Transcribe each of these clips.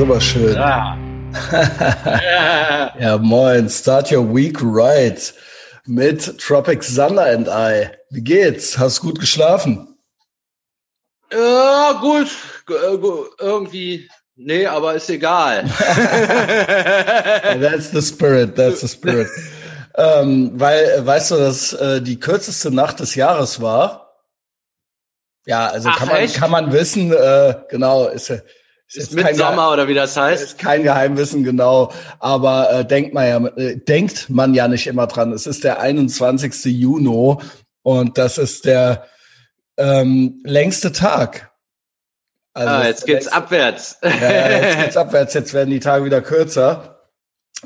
sowas schön. Ja. ja, moin. Start your week right mit Tropic Thunder and I. Wie geht's? Hast du gut geschlafen? Ja, gut. G gut. Irgendwie. Nee, aber ist egal. that's the spirit, that's the spirit. ähm, weil, weißt du, dass äh, die kürzeste Nacht des Jahres war? Ja, also Ach, kann man echt? kann man wissen, äh, genau, ist, ist, Ist jetzt kein Sommer oder wie das heißt. ist kein Geheimwissen, genau. Aber äh, denkt man ja, äh, denkt man ja nicht immer dran. Es ist der 21. Juni und das ist der ähm, längste Tag. Also ah, jetzt geht's längste- abwärts. ja, jetzt geht's abwärts, jetzt werden die Tage wieder kürzer.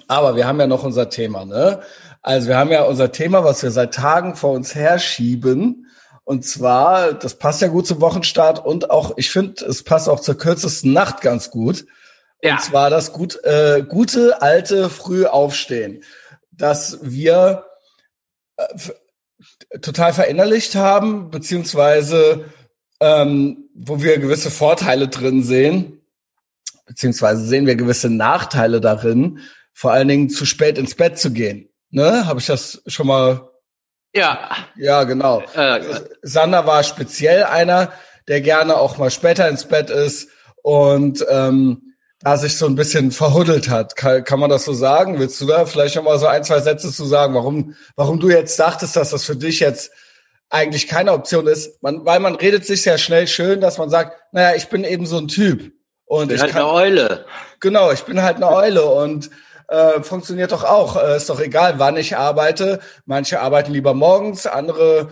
Aber wir haben ja noch unser Thema, ne? Also wir haben ja unser Thema, was wir seit Tagen vor uns herschieben. Und zwar, das passt ja gut zum Wochenstart und auch, ich finde, es passt auch zur kürzesten Nacht ganz gut. Ja. Und zwar das gut, äh, gute, alte, früh aufstehen. Dass wir äh, total verinnerlicht haben, beziehungsweise ähm, wo wir gewisse Vorteile drin sehen, beziehungsweise sehen wir gewisse Nachteile darin, vor allen Dingen zu spät ins Bett zu gehen. Ne? Habe ich das schon mal? Ja. Ja, genau. Äh, Sander war speziell einer, der gerne auch mal später ins Bett ist und ähm, da sich so ein bisschen verhuddelt hat. Kann, kann man das so sagen? Willst du da vielleicht noch mal so ein, zwei Sätze zu sagen, warum, warum du jetzt dachtest, dass das für dich jetzt eigentlich keine Option ist? Man, weil man redet sich sehr schnell schön, dass man sagt, naja, ich bin eben so ein Typ. Und bin ich halt kann, eine Eule. Genau, ich bin halt eine Eule und äh, funktioniert doch auch. Äh, ist doch egal, wann ich arbeite. Manche arbeiten lieber morgens, andere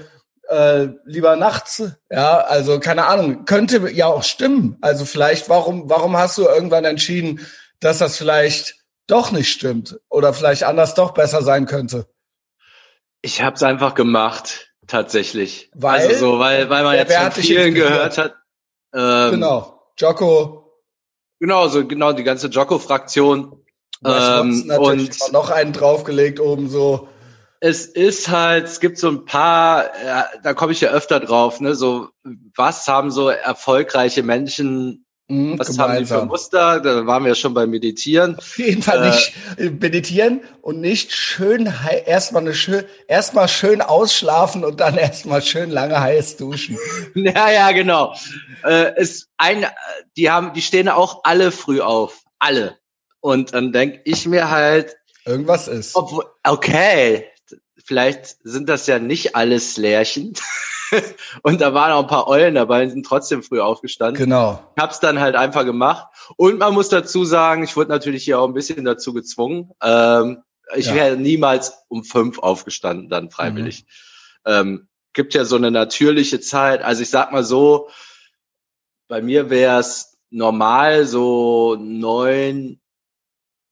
äh, lieber nachts. Ja, also keine Ahnung, könnte ja auch stimmen. Also vielleicht, warum, warum hast du irgendwann entschieden, dass das vielleicht doch nicht stimmt oder vielleicht anders doch besser sein könnte? Ich habe es einfach gemacht, tatsächlich. Weil? also so, weil, weil man jetzt von vielen inspiriert? gehört hat. Ähm, genau. Jocko, Genau, so genau die ganze Jocko-Fraktion. Ähm, und- noch einen draufgelegt oben so. Es ist halt, es gibt so ein paar, ja, da komme ich ja öfter drauf, ne, so, was haben so erfolgreiche Menschen, Mh, was haben die für gemeinsam. Muster? Da waren wir ja schon beim Meditieren. Auf jeden Fall Äh, nicht äh, meditieren und nicht schön erstmal eine schön erstmal schön ausschlafen und dann erstmal schön lange heiß duschen. Ja, ja, genau. Äh, ist ein, die haben, die stehen auch alle früh auf. Alle. Und dann denk ich mir halt, Irgendwas ist. obwohl, okay, vielleicht sind das ja nicht alles Lärchen. Und da waren auch ein paar Eulen dabei, die sind trotzdem früh aufgestanden. Genau. Ich hab's dann halt einfach gemacht. Und man muss dazu sagen, ich wurde natürlich hier auch ein bisschen dazu gezwungen. Ähm, ich Ja. wäre niemals um fünf aufgestanden, dann freiwillig. Ähm, gibt ja so eine natürliche Zeit. Also ich sag mal so, bei mir wäre es normal so neun,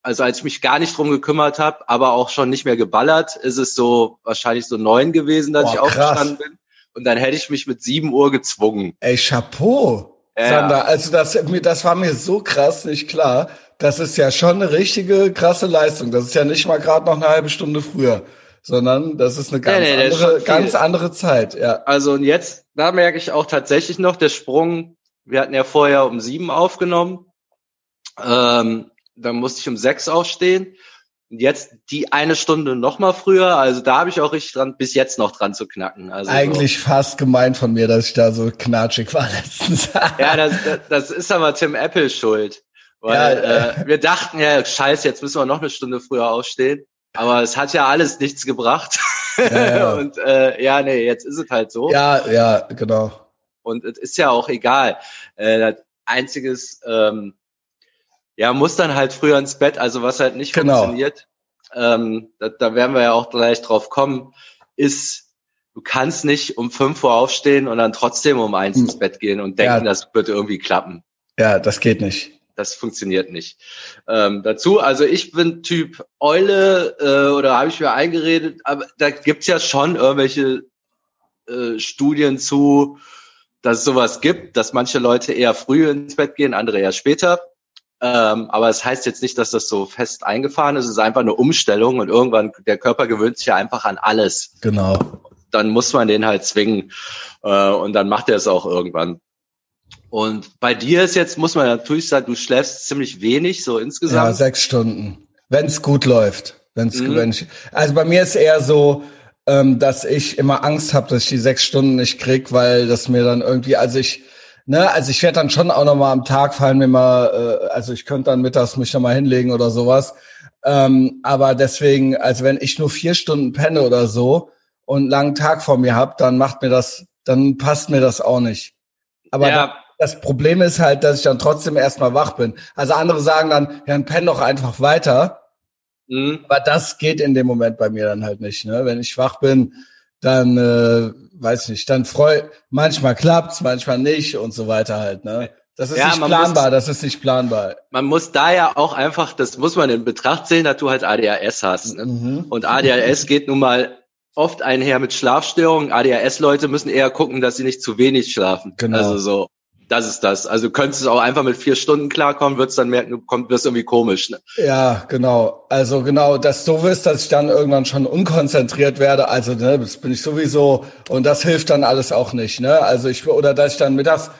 also als ich mich gar nicht drum gekümmert habe, aber auch schon nicht mehr geballert, ist es so wahrscheinlich so neun gewesen, dass Boah, ich aufgestanden bin. Und dann hätte ich mich mit sieben Uhr gezwungen. Ey, Chapeau. Ja. Sander, also das, mir- das war mir so krass nicht klar. Das ist ja schon eine richtige krasse Leistung. Das ist ja nicht mal gerade noch eine halbe Stunde früher, sondern das ist eine ganz Nee, nee, andere, ganz andere Zeit. Ja, Also und jetzt, da merke ich auch tatsächlich noch der Sprung. Wir hatten ja vorher um sieben aufgenommen. Ähm, dann musste ich um sechs aufstehen. Und jetzt die eine Stunde noch mal früher. Also da habe ich auch richtig dran, bis jetzt noch dran zu knacken. Also eigentlich fast gemein von mir, dass ich da so knatschig war letztens. So. Ja, das, das, das ist aber Tim Apple schuld. Weil Ja, äh, wir dachten ja, scheiße, jetzt müssen wir noch eine Stunde früher aufstehen. Aber es hat ja alles nichts gebracht. Ja, ja. Und äh, ja, nee, jetzt ist es halt so. ja, ja, genau. Und es ist ja auch egal. Äh, das einziges, ähm, ja, muss dann halt früher ins Bett, also was halt nicht Genau. funktioniert, ähm, da, da werden wir ja auch gleich drauf kommen, ist, du kannst nicht um fünf Uhr aufstehen und dann trotzdem um eins ins Bett gehen und denken, Hm. Ja. das wird irgendwie klappen. Ja, das geht nicht. Das funktioniert nicht. Ähm, dazu, also ich bin Typ Eule äh, oder habe ich mir eingeredet, aber da gibt's ja schon irgendwelche äh, Studien zu, dass es sowas gibt, dass manche Leute eher früh ins Bett gehen, andere eher später. Ähm, aber es heißt jetzt nicht, dass das so fest eingefahren ist. Es ist einfach eine Umstellung und irgendwann, der Körper gewöhnt sich ja einfach an alles. Genau. Dann muss man den halt zwingen äh, und dann macht er es auch irgendwann. Und bei dir ist jetzt, muss man natürlich sagen, du schläfst ziemlich wenig, so insgesamt. Ja, sechs Stunden. Wenn es gut läuft. Wenn's, mhm. wenn ich, also bei mir ist eher so, ähm, dass ich immer Angst habe, dass ich die sechs Stunden nicht krieg, weil das mir dann irgendwie, also ich, ne, also ich werde dann schon auch noch mal am Tag fallen mir mal, äh, also ich könnte dann mittags mich noch mal hinlegen oder sowas. Ähm, aber deswegen, also wenn ich nur vier Stunden penne oder so und einen langen Tag vor mir hab, dann macht mir das, dann passt mir das auch nicht. Aber ja. da, das Problem ist halt, dass ich dann trotzdem erstmal wach bin. Also andere sagen dann, ja, dann penn doch einfach weiter. Mhm. Aber das geht in dem Moment bei mir dann halt nicht. Ne? Wenn ich wach bin, dann äh, weiß nicht, dann freu manchmal klappt's, manchmal nicht und so weiter halt. Ne? Das ist ja, nicht planbar, muss, das ist nicht planbar. Man muss da ja auch einfach, das muss man in Betracht sehen, dass du halt ADHS hast. Ne? Mhm. Und ADHS geht nun mal oft einher mit Schlafstörungen. ADHS-Leute müssen eher gucken, dass sie nicht zu wenig schlafen. Genau. Also so das ist das. Also du könntest auch einfach mit vier Stunden klarkommen, würdest dann merken, du kommst, wirst irgendwie komisch. Ne? Ja, genau. Also genau, dass du wirst, dass ich dann irgendwann schon unkonzentriert werde. Also ne, das bin ich sowieso und das hilft dann alles auch nicht. Ne? Also ich oder dass ich dann mittags,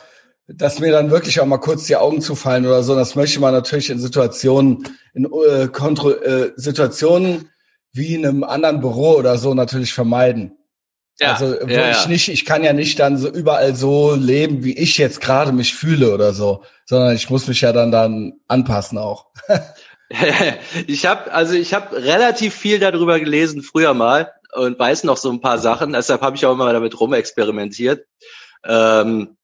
dass mir dann wirklich auch mal kurz die Augen zufallen oder so. Das möchte man natürlich in Situationen, in äh, Kontro äh, Situationen wie in einem anderen Büro oder so natürlich vermeiden. Ja, also wo ja, ich nicht, ich kann ja nicht dann so überall so leben, wie ich jetzt gerade mich fühle oder so, sondern ich muss mich ja dann dann anpassen auch. ich habe also ich habe relativ viel darüber gelesen früher mal und weiß noch so ein paar Sachen. Deshalb habe ich auch immer damit rumexperimentiert. Ähm,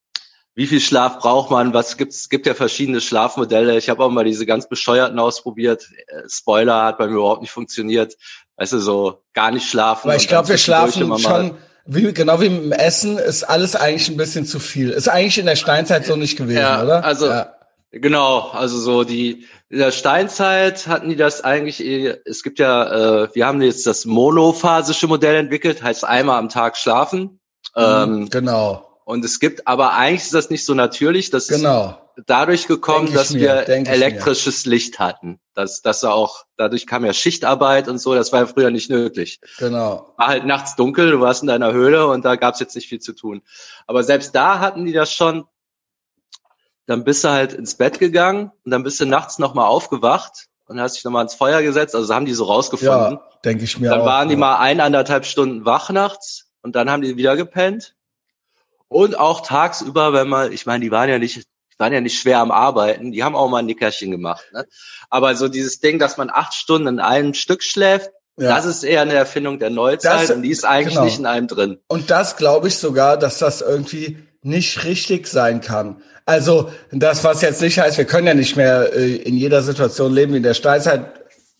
wie viel Schlaf braucht man? Was gibt's? Es gibt ja verschiedene Schlafmodelle. Ich habe auch mal diese ganz bescheuerten ausprobiert. Äh, Spoiler hat bei mir überhaupt nicht funktioniert. Weißt du, so gar nicht schlafen. Weil ich glaube, wir schlafen schon wie, genau wie im Essen ist alles eigentlich ein bisschen zu viel. Ist eigentlich in der Steinzeit so nicht gewesen, ja, oder? Also ja. genau, also so die in der Steinzeit hatten die das eigentlich. Es gibt ja, äh, wir haben jetzt das monophasische Modell entwickelt, heißt einmal am Tag schlafen. Mhm, ähm, genau. Und es gibt, aber eigentlich ist das nicht so natürlich. Das genau. Dadurch gekommen, dass mir, wir elektrisches. Licht hatten. Das, das auch, dadurch kam ja Schichtarbeit und so, das war ja früher nicht nötig. Genau. War halt nachts dunkel, du warst in deiner Höhle und da gab's jetzt nicht viel zu tun. Aber selbst da hatten die das schon. Dann bist du halt ins Bett gegangen und dann bist du nachts nochmal aufgewacht und hast dich nochmal ins Feuer gesetzt. Also haben die so rausgefunden. Ja, denke ich mir Dann auch, waren die ja. mal ein, anderthalb Stunden wach nachts und dann haben die wieder gepennt und auch tagsüber, wenn man, ich meine, die waren ja nicht, waren ja nicht schwer am Arbeiten, die haben auch mal ein Nickerchen gemacht. Ne? Aber so dieses Ding, dass man acht Stunden in einem Stück schläft, ja. Das ist eher eine Erfindung der Neuzeit das, und die ist eigentlich genau. nicht in einem drin. Und das glaube ich sogar, dass das irgendwie nicht richtig sein kann. Also das, was jetzt nicht heißt, wir können ja nicht mehr äh, in jeder Situation leben wie in der Steinzeit.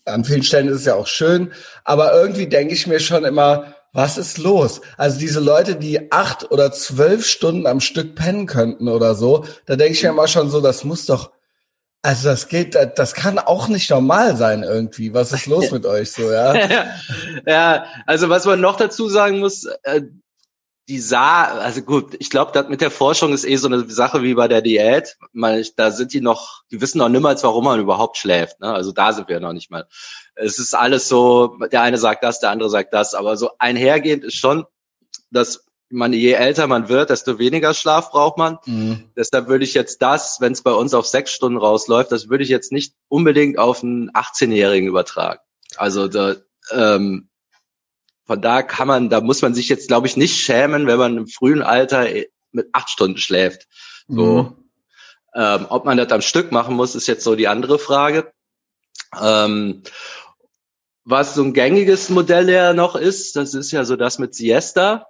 An vielen Stellen ist es ja auch schön. Aber irgendwie denke ich mir schon immer, was ist los? Also diese Leute, die acht oder zwölf Stunden am Stück pennen könnten oder so, da denke ich mir immer schon so, das muss doch, also das geht, das kann auch nicht normal sein irgendwie. Was ist los mit euch so, ja? ja, also was man noch dazu sagen muss, äh, die sah, also gut, ich glaube, das mit der Forschung ist eh so eine Sache wie bei der Diät. Man, da sind die noch, die wissen noch niemals, warum man überhaupt schläft. Ne? Also da sind wir noch nicht mal. Es ist alles so, der eine sagt das, der andere sagt das, aber so einhergehend ist schon, dass man, je älter man wird, desto weniger Schlaf braucht man. Mhm. Deshalb würde ich jetzt das, wenn es bei uns auf sechs Stunden rausläuft, das würde ich jetzt nicht unbedingt auf einen 18-Jährigen übertragen. Also da, ähm, von da kann man, da muss man sich jetzt, glaube ich, nicht schämen, wenn man im frühen Alter mit acht Stunden schläft. So, mhm. ähm, ob man das am Stück machen muss, ist jetzt so die andere Frage. Ähm, was so ein gängiges Modell ja noch ist, das ist ja so das mit Siesta.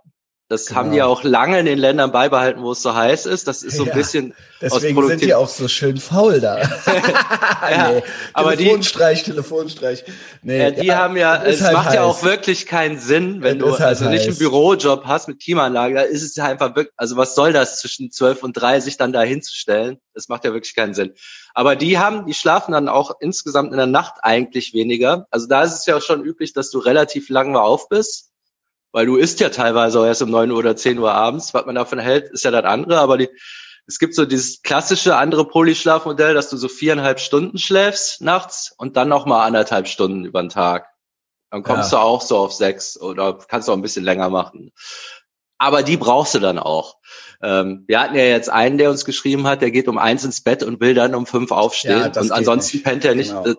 Das genau. haben die ja auch lange in den Ländern beibehalten, wo es so heiß ist. Das ist so ein ja, bisschen. Deswegen sind die auch so schön faul da. ja, nee, aber Telefonstreich, die, Telefonstreich. Nee, ja, die ja, haben ja, es halt macht heiß. ja auch wirklich keinen Sinn, wenn das du halt also heiß. nicht einen Bürojob hast mit Klimaanlage, da ist es ja einfach wirklich, also was soll das zwischen 12 und 3 sich dann da hinzustellen? Das macht ja wirklich keinen Sinn. Aber die haben, die schlafen dann auch insgesamt in der Nacht eigentlich weniger. Also da ist es ja auch schon üblich, dass du relativ lange auf bist weil du isst ja teilweise auch erst um neun Uhr oder zehn Uhr abends. Was man davon hält, ist ja das andere, aber die, es gibt so dieses klassische andere Polyschlafmodell, dass du so viereinhalb Stunden schläfst nachts und dann nochmal anderthalb Stunden über den Tag. Dann kommst ja. du auch so auf sechs oder kannst du auch ein bisschen länger machen. aber die brauchst du dann auch. Ähm, wir hatten ja jetzt einen, der uns geschrieben hat, der geht um eins ins Bett und will dann um fünf aufstehen. Ja, und ansonsten nicht. pennt er nicht. Genau.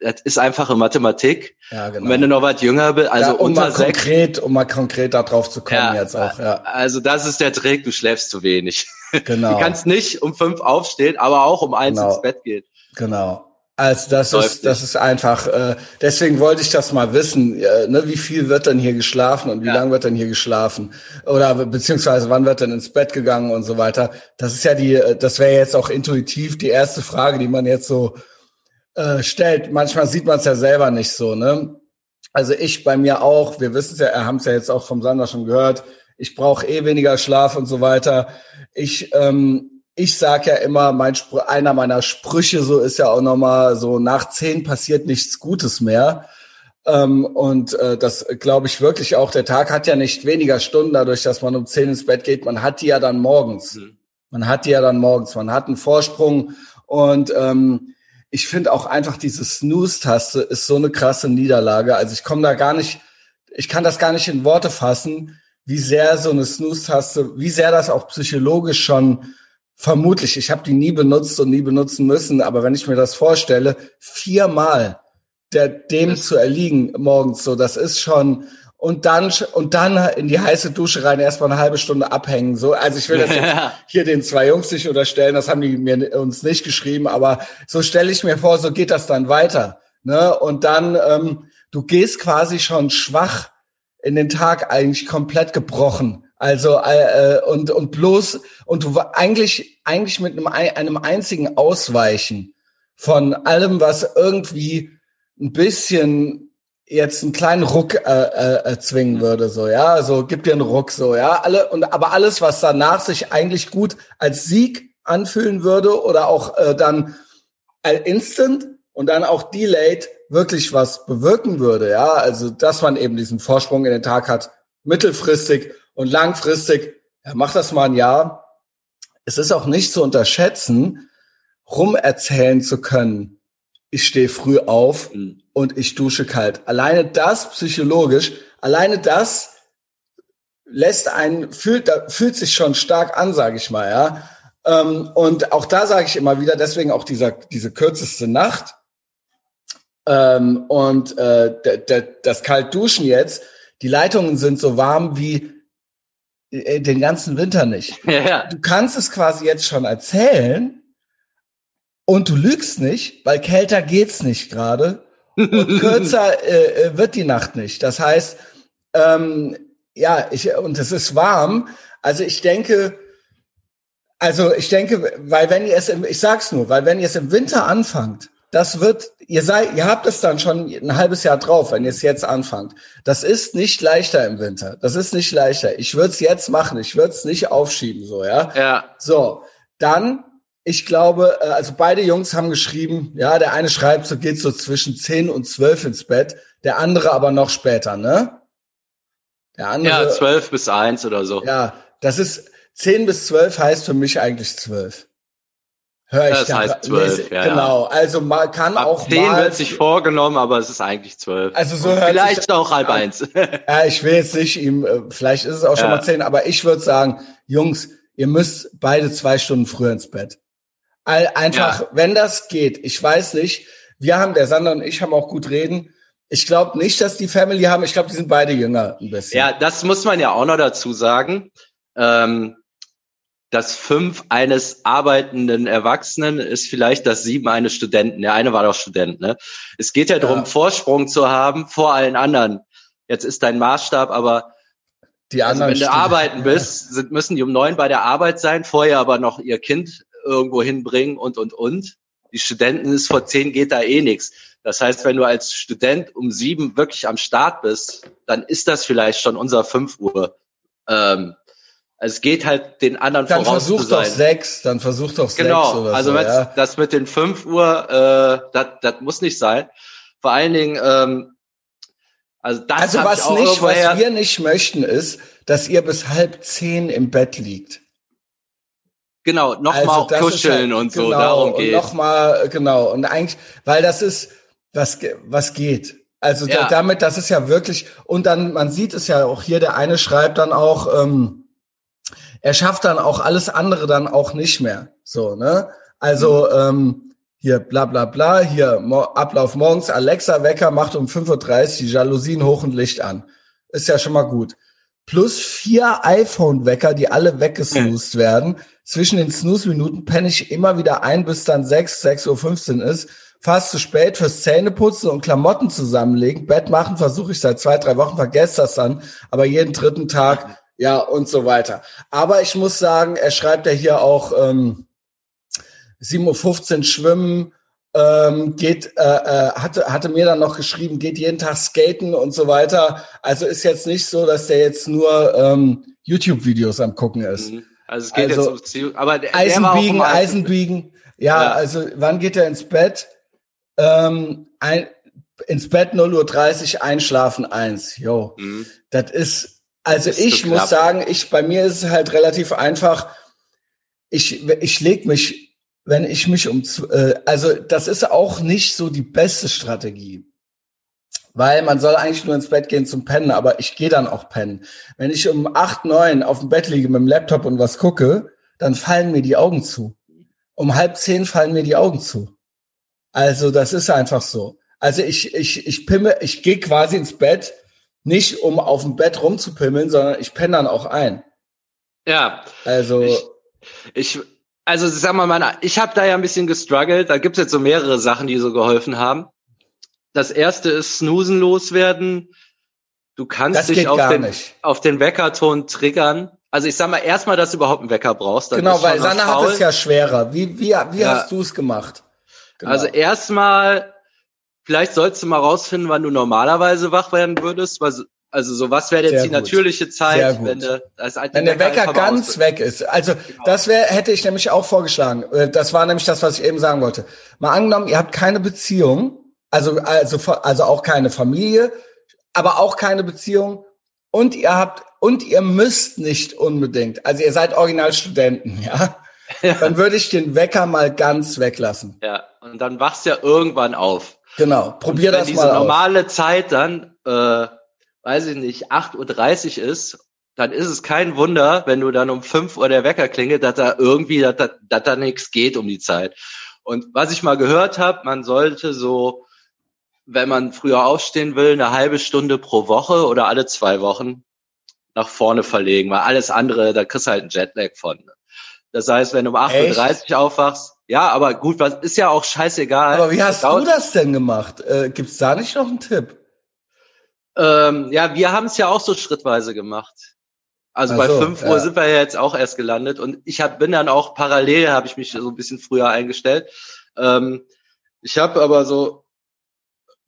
Das ist einfache Mathematik. Ja, genau. Und wenn du noch was jünger bist, also ja, um unter mal sechs, konkret, um mal konkret darauf zu kommen ja, jetzt auch. Ja. Also das ist der Trick, du schläfst zu wenig. Genau. Du kannst nicht um fünf aufstehen, aber auch um eins genau. ins Bett gehen. Genau. Also das Läuft ist das ist einfach. Äh, deswegen wollte ich das mal wissen. Äh, ne, wie viel wird denn hier geschlafen und wie ja. lang wird denn hier geschlafen oder beziehungsweise wann wird denn ins Bett gegangen und so weiter. Das ist ja die. Äh, das wäre jetzt auch intuitiv die erste Frage, die man jetzt so äh, stellt. Manchmal sieht man es ja selber nicht so. Ne? Also ich bei mir auch. Wir wissen es ja, haben es ja jetzt auch vom Sander schon gehört. Ich brauche eh weniger Schlaf und so weiter. Ich ähm, ich sag ja immer, mein Spr einer meiner Sprüche so ist ja auch nochmal so, nach zehn passiert nichts Gutes mehr. Ähm, und äh, das glaube ich wirklich auch. Der Tag hat ja nicht weniger Stunden dadurch, dass man um zehn ins Bett geht. Man hat die ja dann morgens. Mhm. Man hat die ja dann morgens. Man hat einen Vorsprung. Und ähm, ich finde auch einfach diese Snooze-Taste ist so eine krasse Niederlage. Also ich komme da gar nicht, ich kann das gar nicht in Worte fassen, wie sehr so eine Snooze-Taste, wie sehr das auch psychologisch schon Vermutlich, ich habe die nie benutzt und nie benutzen müssen, aber wenn ich mir das vorstelle, viermal der dem zu erliegen morgens, so das ist schon und dann und dann in die heiße Dusche rein erstmal eine halbe Stunde abhängen. So, also ich will das jetzt hier den zwei Jungs nicht unterstellen, das haben die mir uns nicht geschrieben, aber so stelle ich mir vor, so geht das dann weiter. Ne? Und dann ähm, du gehst quasi schon schwach in den Tag eigentlich komplett gebrochen also äh, äh, und und bloß und du eigentlich eigentlich mit einem einem einzigen Ausweichen von allem, was irgendwie ein bisschen jetzt einen kleinen Ruck äh, äh, erzwingen würde, so ja, also gib dir einen Ruck, so ja, alle und aber alles, was danach sich eigentlich gut als Sieg anfühlen würde oder auch äh, dann äh, instant und dann auch delayed wirklich was bewirken würde, ja, also dass man eben diesen Vorsprung in den Tag hat, mittelfristig und langfristig, ja, mach das mal ein Jahr. Es ist auch nicht zu unterschätzen, rumerzählen zu können. Ich stehe früh auf mhm. und ich dusche kalt. Alleine das psychologisch, alleine das lässt einen, fühlt, fühlt sich schon stark an, sage ich mal, ja. Ähm, und auch da sage ich immer wieder, deswegen auch dieser, diese kürzeste Nacht. Ähm, und äh, das Kaltduschen jetzt, die Leitungen sind so warm wie äh, den ganzen Winter nicht. Ja. Du kannst es quasi jetzt schon erzählen und du lügst nicht, weil kälter geht's nicht gerade und kürzer äh, äh, wird die Nacht nicht. Das heißt, ähm, ja, ich und es ist warm. Also ich denke, also ich denke, weil wenn ihr es, im, ich sag's nur, weil wenn ihr es im Winter anfangt, das wird, ihr seid, ihr habt es dann schon ein halbes Jahr drauf, wenn ihr es jetzt anfangt. Das ist nicht leichter im Winter. Das ist nicht leichter. Ich würde es jetzt machen. Ich würde es nicht aufschieben, so, ja. Ja. So. Dann, ich glaube, äh, also beide Jungs haben geschrieben, ja, der eine schreibt, so geht so zwischen zehn und zwölf ins Bett, der andere aber noch später, ne? Der andere. Ja, zwölf bis eins oder so. Ja, das ist, zehn bis zwölf heißt für mich eigentlich zwölf. Hör ich das da, heißt zwölf, ja, Genau, also man kann Ab auch zehn mal. wird sich vorgenommen, aber es ist eigentlich zwölf. Also so hört Vielleicht sich, auch halb eins. Ja, ich will jetzt nicht ihm, äh, vielleicht ist es auch schon ja. mal zehn, aber ich würde sagen, Jungs, ihr müsst beide zwei Stunden früher ins Bett. Einfach, ja. wenn das geht, ich weiß nicht, wir haben, der Sander und ich haben auch gut reden. Ich glaube nicht, dass die Family haben, ich glaube, die sind beide jünger ein bisschen. Ja, das muss man ja auch noch dazu sagen. Ähm, das Fünf eines arbeitenden Erwachsenen ist vielleicht das Sieben eines Studenten. Der eine war doch Student. Ne? Es geht ja, ja. darum, Vorsprung zu haben vor allen anderen. Jetzt ist dein Maßstab, aber die also anderen wenn du arbeiten bist, sind, müssen die um neun bei der Arbeit sein, vorher aber noch ihr Kind irgendwo hinbringen und, und, und. Die Studenten ist vor zehn geht da eh nichts. Das heißt, wenn du als Student um sieben wirklich am Start bist, dann ist das vielleicht schon unser fünf Uhr. Ähm, also es geht halt den anderen dann voraus versuch zu sein. Doch sechs, dann versuch doch genau, sechs oder also so. Ja. das mit den fünf Uhr, äh, das, das muss nicht sein. Vor allen Dingen, ähm, also das Also was nicht, was wir nicht möchten, ist, dass ihr bis halb zehn im Bett liegt. Genau, nochmal also kuscheln halt, und so, genau, darum geht. Nochmal, genau. Und eigentlich, weil das ist, was, was geht. Also ja. damit, das ist ja wirklich, und dann, man sieht es ja auch hier, der eine schreibt dann auch, ähm, er schafft dann auch alles andere dann auch nicht mehr. So, ne? Also, ähm, hier bla bla bla, hier Mo Ablauf morgens, Alexa Wecker macht um 5.30 Uhr die Jalousien hoch und Licht an. Ist ja schon mal gut. Plus vier iPhone-Wecker, die alle weggesnoost werden. Zwischen den Snooze-Minuten penne ich immer wieder ein, bis dann 6, 6.15 Uhr ist. Fast zu spät fürs Zähneputzen und Klamotten zusammenlegen. Bett machen versuche ich seit zwei, drei Wochen, vergesse das dann. Aber jeden dritten Tag, ja, und so weiter. Aber ich muss sagen, er schreibt ja hier auch, ähm, 7.15 Uhr schwimmen, ähm, geht, äh, äh, hatte, hatte mir dann noch geschrieben, geht jeden Tag skaten und so weiter. Also ist jetzt nicht so, dass der jetzt nur ähm, YouTube-Videos am gucken ist. Mhm. Also es geht also, jetzt um aber der, Eisenbiegen, der Eisenbiegen. Ja, ja, also wann geht er ins Bett? Ähm, ein, ins Bett 0.30 Uhr, einschlafen 1. Jo. Mhm. Das ist, also ist ich muss sagen, ich, bei mir ist es halt relativ einfach. Ich, ich leg mich wenn ich mich um, äh, also das ist auch nicht so die beste Strategie. Weil man soll eigentlich nur ins Bett gehen zum Pennen, aber ich gehe dann auch pennen. Wenn ich um acht, neun auf dem Bett liege mit dem Laptop und was gucke, dann fallen mir die Augen zu. Um halb zehn fallen mir die Augen zu. Also das ist einfach so. Also ich, ich, ich pimme, ich gehe quasi ins Bett, nicht um auf dem Bett rumzupimmeln, sondern ich penne dann auch ein. Ja. Also. Ich, ich also sag mal, meine, ich habe da ja ein bisschen gestruggelt. Da gibt's jetzt so mehrere Sachen, die so geholfen haben. Das erste ist Snoosen loswerden. Du kannst dich auf den, auf den Weckerton triggern. Also ich sag mal erstmal, dass du überhaupt einen Wecker brauchst. genau, weil Sanna hat es ja schwerer. Wie, wie, wie ja. hast du es gemacht? Genau. Also erstmal, vielleicht sollst du mal rausfinden, wann du normalerweise wach werden würdest, weil also so, was wäre jetzt Sehr die gut. natürliche Zeit, wenn, de, als wenn der Wecker ganz weg ist? Also genau. das wäre, hätte ich nämlich auch vorgeschlagen. Äh, das war nämlich das, was ich eben sagen wollte. Mal angenommen, ihr habt keine Beziehung, also also also auch keine Familie, aber auch keine Beziehung und ihr habt und ihr müsst nicht unbedingt, also ihr seid Originalstudenten, ja. ja. Dann würde ich den Wecker mal ganz weglassen. Ja, und dann wachst du ja irgendwann auf. Genau, probier das mal. Wenn diese normale Zeit dann äh, weiß ich nicht, 8.30 Uhr ist, dann ist es kein Wunder, wenn du dann um 5 Uhr der Wecker klingelt, dass da irgendwie, dass, dass, dass da nichts geht um die Zeit. Und was ich mal gehört habe, man sollte so, wenn man früher aufstehen will, eine halbe Stunde pro Woche oder alle zwei Wochen nach vorne verlegen, weil alles andere, da kriegst du halt einen Jetlag von. Das heißt, wenn du um 8.30 Uhr aufwachst, ja, aber gut, was ist ja auch scheißegal. Aber wie hast du das denn gemacht? Äh, Gibt da nicht noch einen Tipp? Ähm, ja, wir haben es ja auch so schrittweise gemacht. Also Ach bei so, 5 Uhr ja. sind wir ja jetzt auch erst gelandet und ich hab, bin dann auch parallel, habe ich mich so ein bisschen früher eingestellt. Ähm, ich habe aber so,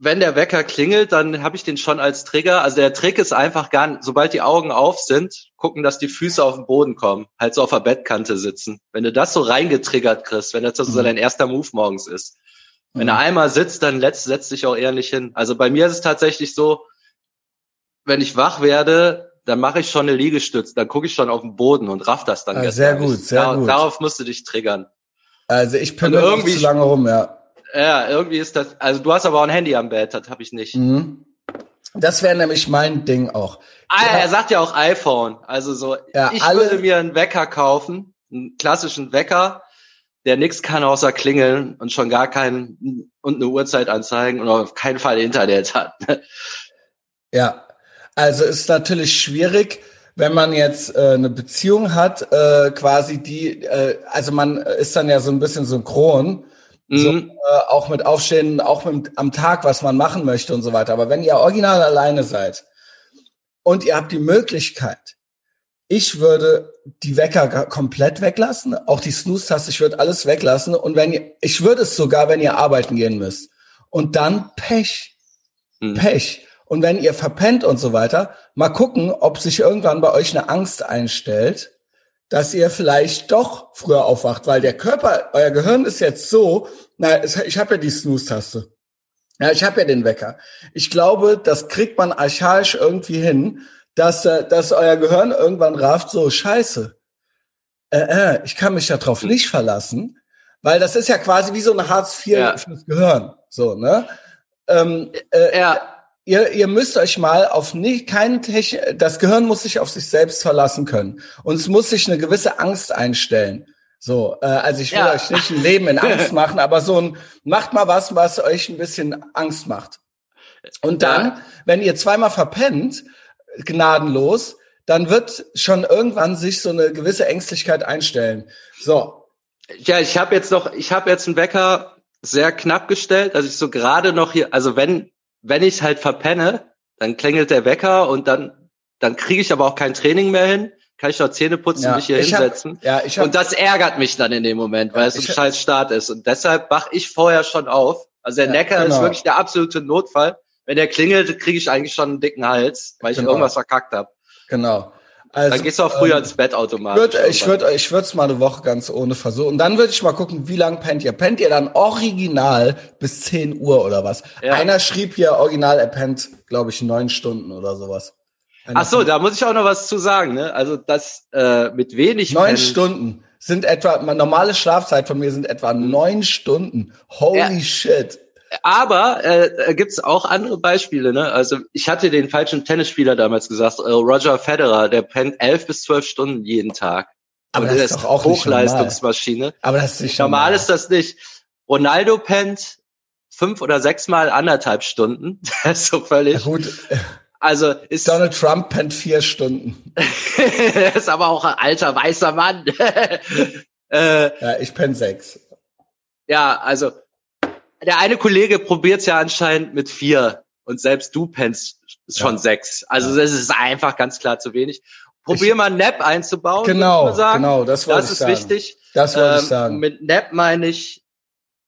wenn der Wecker klingelt, dann habe ich den schon als Trigger. Also der Trick ist einfach gar nicht, sobald die Augen auf sind, gucken, dass die Füße auf den Boden kommen, halt so auf der Bettkante sitzen. Wenn du das so reingetriggert kriegst, wenn das so mhm. dein erster Move morgens ist. Wenn mhm. er einmal sitzt, dann setzt setz dich auch ehrlich hin. Also bei mir ist es tatsächlich so, wenn ich wach werde, dann mache ich schon eine Liegestütz, dann gucke ich schon auf den Boden und raff das dann. Ah, sehr gut, sehr Dar gut. Darauf musst du dich triggern. Also ich bin irgendwie zu lange rum, ja. Ja, irgendwie ist das. Also du hast aber auch ein Handy am Bett, das habe ich nicht. Mhm. Das wäre nämlich mein Ding auch. Ah, ja, er sagt ja auch iPhone. Also so, ja, ich alle, würde mir einen Wecker kaufen, einen klassischen Wecker, der nichts kann außer klingeln und schon gar keinen und eine Uhrzeit anzeigen und auf keinen Fall Internet hat. Ja, also ist natürlich schwierig, wenn man jetzt äh, eine Beziehung hat, äh, quasi die, äh, also man ist dann ja so ein bisschen synchron. So, äh, auch mit Aufstehen, auch mit, am Tag, was man machen möchte und so weiter. Aber wenn ihr original alleine seid und ihr habt die Möglichkeit, ich würde die Wecker komplett weglassen, auch die Snooze-Taste, ich würde alles weglassen. Und wenn ihr, ich würde es sogar, wenn ihr arbeiten gehen müsst. Und dann Pech. Mhm. Pech. Und wenn ihr verpennt und so weiter, mal gucken, ob sich irgendwann bei euch eine Angst einstellt, dass ihr vielleicht doch früher aufwacht, weil der Körper, euer Gehirn ist jetzt so, na, ich habe ja die Snooze-Taste. Ja, ich habe ja den Wecker. Ich glaube, das kriegt man archaisch irgendwie hin, dass, äh, dass euer Gehirn irgendwann rafft, so scheiße. Äh, äh, ich kann mich darauf nicht verlassen, weil das ist ja quasi wie so eine Hartz IV ja. fürs Gehirn. So, ne? Ähm, äh, ja ihr, ihr müsst euch mal auf nicht keinen Technik, das Gehirn muss sich auf sich selbst verlassen können. Und es muss sich eine gewisse Angst einstellen. So, äh, also ich will ja. euch nicht ein Leben in Angst machen, aber so ein, macht mal was, was euch ein bisschen Angst macht. Und dann, ja. wenn ihr zweimal verpennt, gnadenlos, dann wird schon irgendwann sich so eine gewisse Ängstlichkeit einstellen. So. Ja, ich habe jetzt noch, ich habe jetzt einen Wecker sehr knapp gestellt, dass ich so gerade noch hier, also wenn wenn ich halt verpenne, dann klingelt der Wecker und dann dann kriege ich aber auch kein Training mehr hin, kann ich noch Zähne putzen ja, und mich hier hinsetzen. Hab, ja, ich hab, und das ärgert mich dann in dem Moment, weil es ein scheiß Start ist. Und deshalb wach ich vorher schon auf. Also der ja, Necker genau. ist wirklich der absolute Notfall. Wenn der klingelt, kriege ich eigentlich schon einen dicken Hals, weil ich genau. irgendwas verkackt habe. Genau. Also, dann gehst du auch früher ähm, ins Bett automatisch. Würd, ich würde ich würde es mal eine Woche ganz ohne versuchen. Und dann würde ich mal gucken, wie lang pennt ihr? Pennt ihr dann original bis 10 Uhr oder was? Ja. Einer schrieb hier original, er pennt, glaube ich, neun Stunden oder sowas. Einer Ach so, da muss ich auch noch was zu sagen. Ne? Also das äh, mit wenig neun Stunden sind etwa, meine normale Schlafzeit von mir sind etwa neun Stunden. Holy ja. shit. Aber äh, gibt es auch andere Beispiele. Ne? Also ich hatte den falschen Tennisspieler damals gesagt, äh, Roger Federer, der pennt elf bis zwölf Stunden jeden Tag. Aber das, das ist doch auch Hochleistungsmaschine. Aber das ist nicht normal. Normal ist das nicht. Ronaldo pennt fünf oder sechs Mal anderthalb Stunden. Das ist so völlig. Ja, gut. Also ist Donald Trump pennt vier Stunden. ist aber auch ein alter weißer Mann. äh, ja, ich penn sechs. Ja, also der eine Kollege probiert es ja anscheinend mit vier und selbst du pennst schon ja. sechs. Also das ist einfach ganz klar zu wenig. Probier ich, mal Nap einzubauen. Genau, genau, das wollte das ich sagen. Das ist wichtig. Das wollte ähm, ich sagen. Mit Nap meine ich,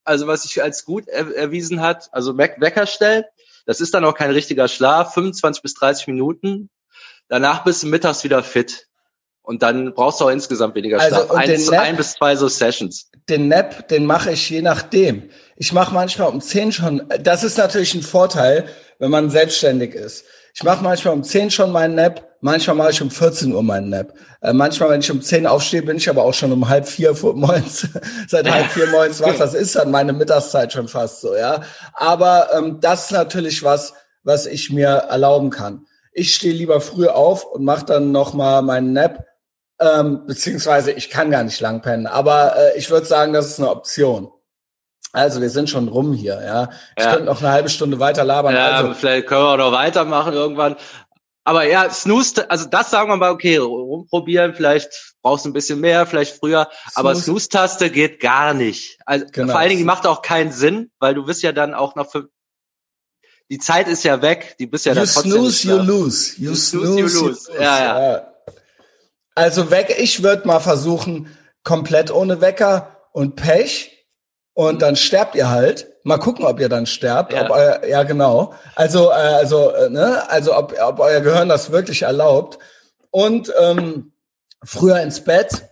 also was sich als gut er erwiesen hat, also Wecker stellen. Das ist dann auch kein richtiger Schlaf, 25 bis 30 Minuten. Danach bist du mittags wieder fit. Und dann brauchst du auch insgesamt weniger also, Schlaf. Eins, Nap, ein bis zwei so Sessions. Den Nap, den mache ich je nachdem. Ich mache manchmal um zehn schon. Das ist natürlich ein Vorteil, wenn man selbstständig ist. Ich mache manchmal um zehn schon meinen Nap, manchmal mache ich um 14 Uhr meinen Nap. Äh, manchmal, wenn ich um zehn aufstehe, bin ich aber auch schon um halb vier morgens, seit halb vier morgens wach. Das ist dann meine Mittagszeit schon fast so, ja. Aber ähm, das ist natürlich was, was ich mir erlauben kann. Ich stehe lieber früh auf und mache dann noch mal meinen Nap ähm, beziehungsweise ich kann gar nicht lang pennen, aber äh, ich würde sagen, das ist eine Option. Also wir sind schon rum hier, ja. Ich ja. könnte noch eine halbe Stunde weiter labern. Ja, also. vielleicht können wir noch weitermachen irgendwann. Aber ja, Snooze, also das sagen wir mal, okay, rumprobieren, vielleicht brauchst du ein bisschen mehr, vielleicht früher, Snooze. aber Snooze-Taste geht gar nicht. Also genau. vor allen Dingen macht auch keinen Sinn, weil du bist ja dann auch noch für die Zeit ist ja weg, die bist ja you dann trotzdem. Snooze, you lose. You, you snooze, snooze, you lose. Ja, ja. ja. Also weg, ich würde mal versuchen, komplett ohne Wecker und Pech. Und dann sterbt ihr halt. Mal gucken, ob ihr dann sterbt. Ja, ob euer, ja genau. Also, äh, also, äh, ne? also ob, ob euer Gehirn das wirklich erlaubt. Und ähm, früher ins Bett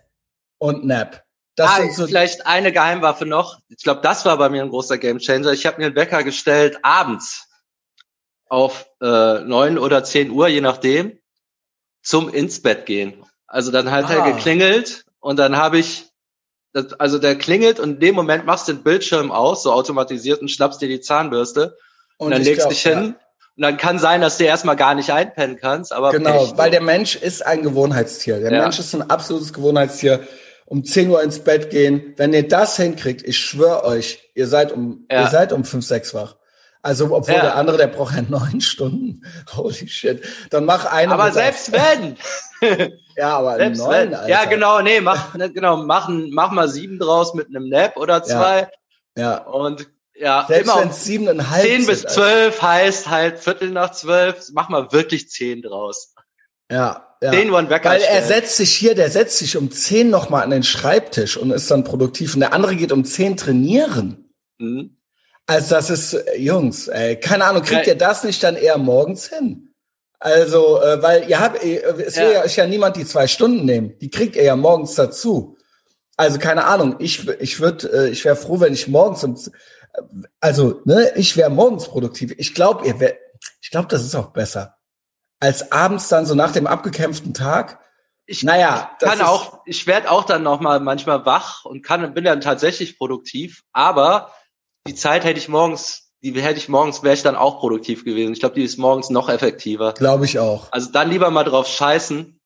und Nap. Das ah, so vielleicht eine Geheimwaffe noch. Ich glaube, das war bei mir ein großer Gamechanger. Ich habe mir einen Wecker gestellt abends auf äh, neun oder zehn Uhr, je nachdem, zum ins Bett gehen. Also dann hat ah. er geklingelt und dann habe ich, das, also der klingelt und in dem Moment machst du den Bildschirm aus, so automatisiert und schnappst dir die Zahnbürste und, und dann legst glaub, dich hin. Ja. Und dann kann sein, dass du erstmal gar nicht einpennen kannst, aber. Genau, Pech, weil der Mensch ist ein Gewohnheitstier. Der ja. Mensch ist ein absolutes Gewohnheitstier. Um 10 Uhr ins Bett gehen. Wenn ihr das hinkriegt, ich schwöre euch, ihr seid um, ja. ihr seid um fünf, sechs wach. Also, obwohl ja. der andere, der braucht ja neun Stunden. Holy shit. Dann mach eine. Aber selbst wenn. ja, aber selbst neun, wenn. Alter. Ja, genau, nee, mach, ne, genau, mach, mach mal sieben draus mit einem Nap oder zwei. Ja. ja. Und ja, selbst wenn es siebeneinhalb Zehn bis zwölf heißt halt Viertel nach zwölf. Mach mal wirklich zehn draus. Ja, ja. Den One Wecker Weil er setzt sich hier, der setzt sich um zehn nochmal an den Schreibtisch und ist dann produktiv. Und der andere geht um zehn trainieren. Mhm. Also das ist, äh, Jungs, ey, keine Ahnung, kriegt ihr das nicht dann eher morgens hin? Also, äh, weil ihr habt, äh, es will ja. euch ja niemand die zwei Stunden nehmen. Die kriegt ihr ja morgens dazu. Also keine Ahnung, ich, ich würde, äh, ich wäre froh, wenn ich morgens um, also, ne, ich wäre morgens produktiv. Ich glaube, ihr wär, ich glaube, das ist auch besser. Als abends dann so nach dem abgekämpften Tag. Ich, naja, ich kann auch, ich werde auch dann noch mal manchmal wach und kann, bin dann tatsächlich produktiv, aber die Zeit hätte ich morgens die hätte ich morgens, wäre ich dann auch produktiv gewesen. Ich glaube, die ist morgens noch effektiver. Glaube ich auch. Also dann lieber mal drauf scheißen,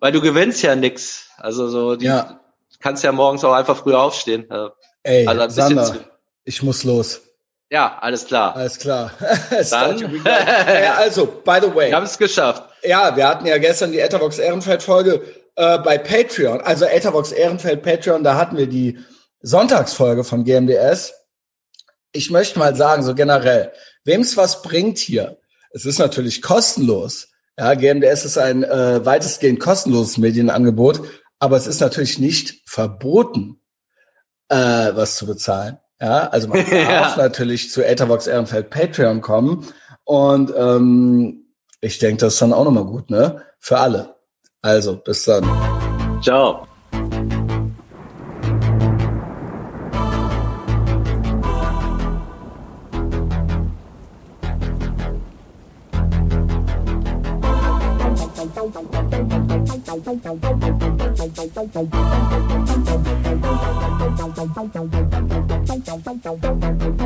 weil du gewinnst ja nix. Also so, die, Ja. kannst ja morgens auch einfach früher aufstehen. Ja, Ey, Also Sander, ich muss los. Ja, alles klar. Alles klar. Dann-. Ey, also, by the way. Wir haben es geschafft. Ja, wir hatten ja gestern die Etherbox Ehrenfeld Folge äh, bei Patreon, also Etherbox Ehrenfeld Patreon, da hatten wir die Sonntagsfolge von GMDS. Ich möchte mal sagen, so generell, wem's was bringt hier? Es ist natürlich kostenlos. Ja, GMDS ist ein äh, weitestgehend kostenloses Medienangebot, aber es ist natürlich nicht verboten, äh, was zu bezahlen. Ja, also man darf Ja. natürlich zu Etherbox Ehrenfeld Patreon kommen und ähm, ich denke, das ist dann auch nochmal gut, ne? Für alle. Also, bis dann. Ciao. Thank you.